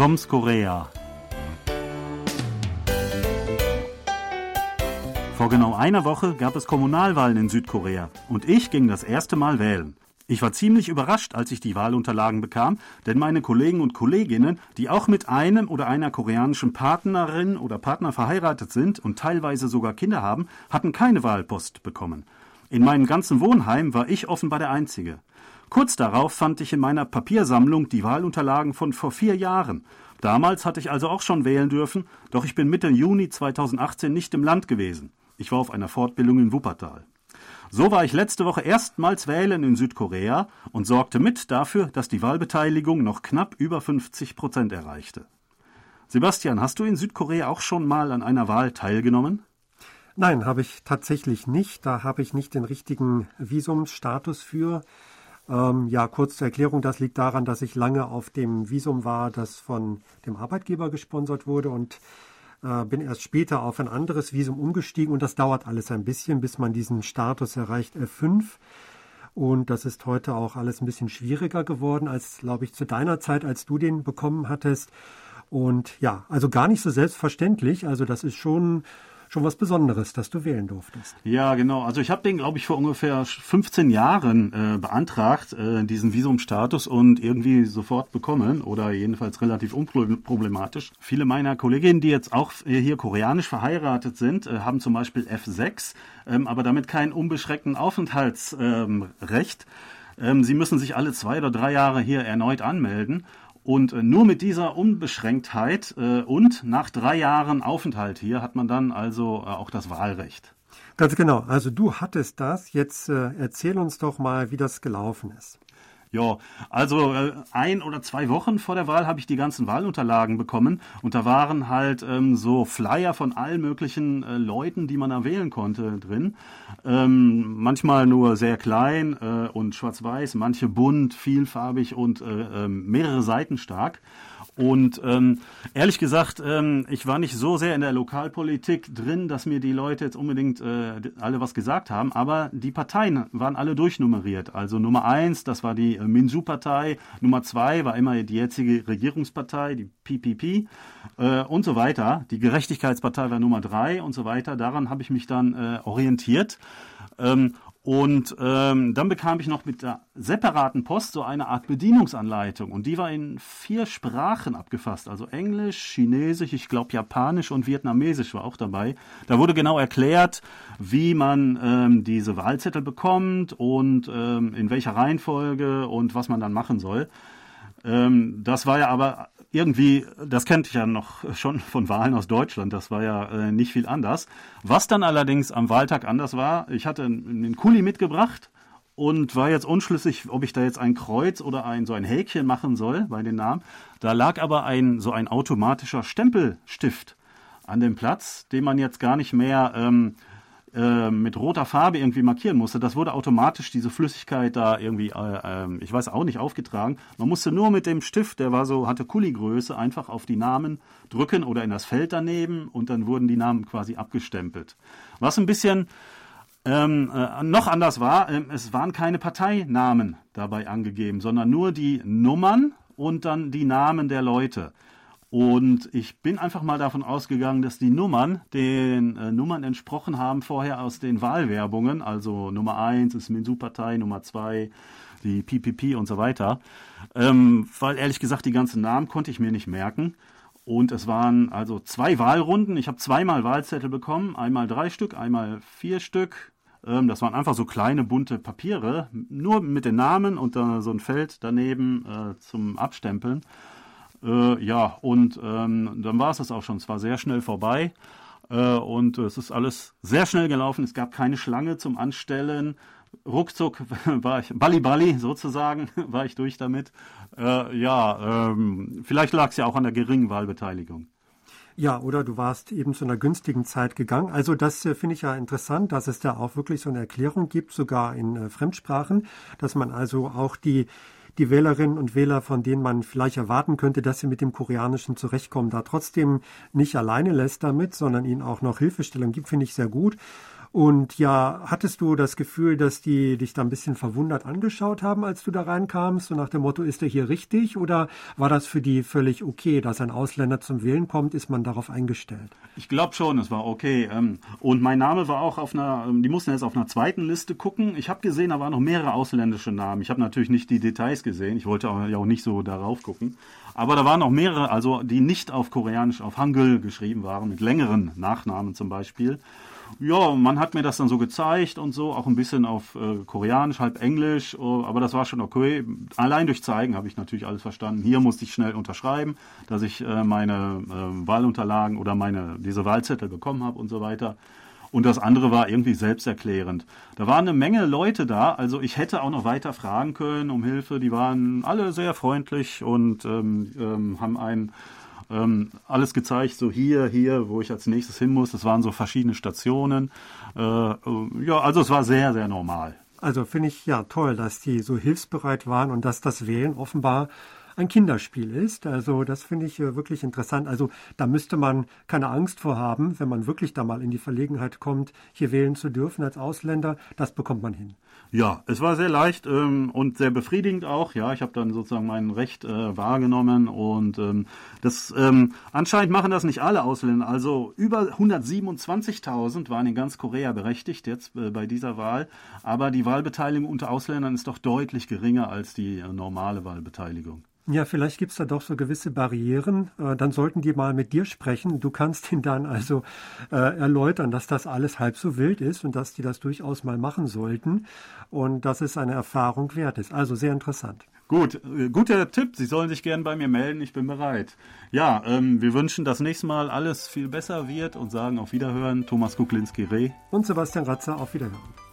Toms Korea. Vor genau einer Woche gab es Kommunalwahlen in Südkorea und ich ging das erste Mal wählen. Ich war ziemlich überrascht, als ich die Wahlunterlagen bekam, denn meine Kollegen und Kolleginnen, die auch mit einem oder einer koreanischen Partnerin oder Partner verheiratet sind und teilweise sogar Kinder haben, hatten keine Wahlpost bekommen. In meinem ganzen Wohnheim war ich offenbar der Einzige. Kurz darauf fand ich in meiner Papiersammlung die Wahlunterlagen von vor vier Jahren. Damals hatte ich also auch schon wählen dürfen, doch ich bin Mitte Juni 2018 nicht im Land gewesen. Ich war auf einer Fortbildung in Wuppertal. So war ich letzte Woche erstmals wählen in Südkorea und sorgte mit dafür, dass die Wahlbeteiligung noch knapp über 50 Prozent erreichte. Sebastian, hast du in Südkorea auch schon mal an einer Wahl teilgenommen? Nein, habe ich tatsächlich nicht. Da habe ich nicht den richtigen Visumsstatus für. Ähm, ja, kurz zur Erklärung, das liegt daran, dass ich lange auf dem Visum war, das von dem Arbeitgeber gesponsert wurde und äh, bin erst später auf ein anderes Visum umgestiegen und das dauert alles ein bisschen, bis man diesen Status erreicht F5. Und das ist heute auch alles ein bisschen schwieriger geworden als, glaube ich, zu deiner Zeit, als du den bekommen hattest. Und ja, also gar nicht so selbstverständlich. Also das ist schon schon was Besonderes, dass du wählen durftest. Ja, genau. Also ich habe den, glaube ich, vor ungefähr 15 Jahren äh, beantragt, äh, diesen Visumstatus und irgendwie sofort bekommen oder jedenfalls relativ unproblematisch. Viele meiner Kolleginnen, die jetzt auch äh, hier koreanisch verheiratet sind, äh, haben zum Beispiel F6, ähm, aber damit kein unbeschränkten Aufenthaltsrecht. Ähm, ähm, sie müssen sich alle zwei oder drei Jahre hier erneut anmelden. Und äh, nur mit dieser Unbeschränktheit äh, und nach drei Jahren Aufenthalt hier hat man dann also äh, auch das Wahlrecht. Ganz genau. Also du hattest das. Jetzt erzähl uns doch mal, wie das gelaufen ist. Ja, also äh, ein oder zwei Wochen vor der Wahl habe ich die ganzen Wahlunterlagen bekommen und da waren halt ähm, so Flyer von allen möglichen äh, Leuten, die man da wählen konnte, drin. Ähm, manchmal nur sehr klein äh, und schwarz-weiß, manche bunt, vielfarbig und äh, ähm, mehrere Seiten stark. Und ähm, ehrlich gesagt, ähm, ich war nicht so sehr in der Lokalpolitik drin, dass mir die Leute jetzt unbedingt äh, alle was gesagt haben, aber die Parteien waren alle durchnummeriert. Also Nummer eins, das war die äh, Minsu-Partei, Nummer zwei war immer die jetzige Regierungspartei, die PPP äh, und so weiter. Die Gerechtigkeitspartei war Nummer drei und so weiter. Daran habe ich mich dann äh, orientiert. Ähm, und ähm, dann bekam ich noch mit der separaten Post so eine Art Bedienungsanleitung. Und die war in vier Sprachen abgefasst. Also Englisch, Chinesisch, ich glaube Japanisch und Vietnamesisch war auch dabei. Da wurde genau erklärt, wie man ähm, diese Wahlzettel bekommt und ähm, in welcher Reihenfolge und was man dann machen soll. Ähm, das war ja aber irgendwie, das kennt ich ja noch schon von Wahlen aus Deutschland, das war ja äh, nicht viel anders. Was dann allerdings am Wahltag anders war, ich hatte einen Kuli mitgebracht und war jetzt unschlüssig, ob ich da jetzt ein Kreuz oder ein so ein Häkchen machen soll bei den Namen. Da lag aber ein so ein automatischer Stempelstift an dem Platz, den man jetzt gar nicht mehr ähm, äh, mit roter Farbe irgendwie markieren musste, das wurde automatisch diese Flüssigkeit da irgendwie, äh, äh, ich weiß auch nicht, aufgetragen. Man musste nur mit dem Stift, der war so, hatte Kuli-Größe, einfach auf die Namen drücken oder in das Feld daneben und dann wurden die Namen quasi abgestempelt. Was ein bisschen ähm, äh, noch anders war, äh, es waren keine Parteinamen dabei angegeben, sondern nur die Nummern und dann die Namen der Leute. Und ich bin einfach mal davon ausgegangen, dass die Nummern den äh, Nummern entsprochen haben vorher aus den Wahlwerbungen. Also Nummer 1 ist Minsu-Partei, Nummer 2 die PPP und so weiter. Ähm, weil ehrlich gesagt, die ganzen Namen konnte ich mir nicht merken. Und es waren also zwei Wahlrunden. Ich habe zweimal Wahlzettel bekommen. Einmal drei Stück, einmal vier Stück. Ähm, das waren einfach so kleine bunte Papiere, nur mit den Namen und dann so ein Feld daneben äh, zum Abstempeln. Äh, ja, und ähm, dann war es das auch schon. Es war sehr schnell vorbei äh, und es ist alles sehr schnell gelaufen. Es gab keine Schlange zum Anstellen. Ruckzuck war ich, Balli Balli sozusagen, war ich durch damit. Äh, ja, ähm, vielleicht lag es ja auch an der geringen Wahlbeteiligung. Ja, oder du warst eben zu einer günstigen Zeit gegangen. Also das äh, finde ich ja interessant, dass es da auch wirklich so eine Erklärung gibt, sogar in äh, Fremdsprachen, dass man also auch die die Wählerinnen und Wähler, von denen man vielleicht erwarten könnte, dass sie mit dem Koreanischen zurechtkommen, da trotzdem nicht alleine lässt damit, sondern ihnen auch noch Hilfestellung gibt, finde ich sehr gut. Und ja, hattest du das Gefühl, dass die dich da ein bisschen verwundert angeschaut haben, als du da reinkamst, so nach dem Motto, ist er hier richtig? Oder war das für die völlig okay, dass ein Ausländer zum Wählen kommt, ist man darauf eingestellt? Ich glaube schon, es war okay. Ähm, und mein Name war auch auf einer, ähm, die mussten jetzt auf einer zweiten Liste gucken. Ich habe gesehen, da waren noch mehrere ausländische Namen. Ich habe natürlich nicht die Details gesehen. Ich wollte ja auch nicht so darauf gucken. Aber da waren auch mehrere, also die nicht auf Koreanisch, auf Hangul geschrieben waren, mit längeren Nachnamen zum Beispiel ja, man hat mir das dann so gezeigt und so, auch ein bisschen auf äh, Koreanisch, halb Englisch, uh, aber das war schon okay. Allein durch Zeigen habe ich natürlich alles verstanden. Hier musste ich schnell unterschreiben, dass ich äh, meine äh, Wahlunterlagen oder meine diese Wahlzettel bekommen habe und so weiter. Und das andere war irgendwie selbsterklärend. Da waren eine Menge Leute da, also ich hätte auch noch weiter fragen können um Hilfe. Die waren alle sehr freundlich und ähm, ähm, haben einen ähm, alles gezeigt, so hier, hier, wo ich als nächstes hin muss. Das waren so verschiedene Stationen. Äh, äh, ja, also es war sehr, sehr normal. Also finde ich ja toll, dass die so hilfsbereit waren und dass das Wählen offenbar ein Kinderspiel ist. Also das finde ich äh, wirklich interessant. Also da müsste man keine Angst vor haben, wenn man wirklich da mal in die Verlegenheit kommt, hier wählen zu dürfen als Ausländer. Das bekommt man hin. Ja, es war sehr leicht ähm, und sehr befriedigend auch. Ja, ich habe dann sozusagen mein Recht äh, wahrgenommen und ähm, das ähm, anscheinend machen das nicht alle Ausländer. Also über 127.000 waren in ganz Korea berechtigt jetzt äh, bei dieser Wahl, aber die Wahlbeteiligung unter Ausländern ist doch deutlich geringer als die äh, normale Wahlbeteiligung. Ja, vielleicht gibt es da doch so gewisse Barrieren. Äh, dann sollten die mal mit dir sprechen. Du kannst ihnen dann also äh, erläutern, dass das alles halb so wild ist und dass die das durchaus mal machen sollten und dass es eine Erfahrung wert ist. Also sehr interessant. Gut, äh, guter Tipp. Sie sollen sich gerne bei mir melden. Ich bin bereit. Ja, ähm, wir wünschen, dass nächstes Mal alles viel besser wird und sagen auf Wiederhören. Thomas Kuklinski-Reh. Und Sebastian Ratzer auf Wiederhören.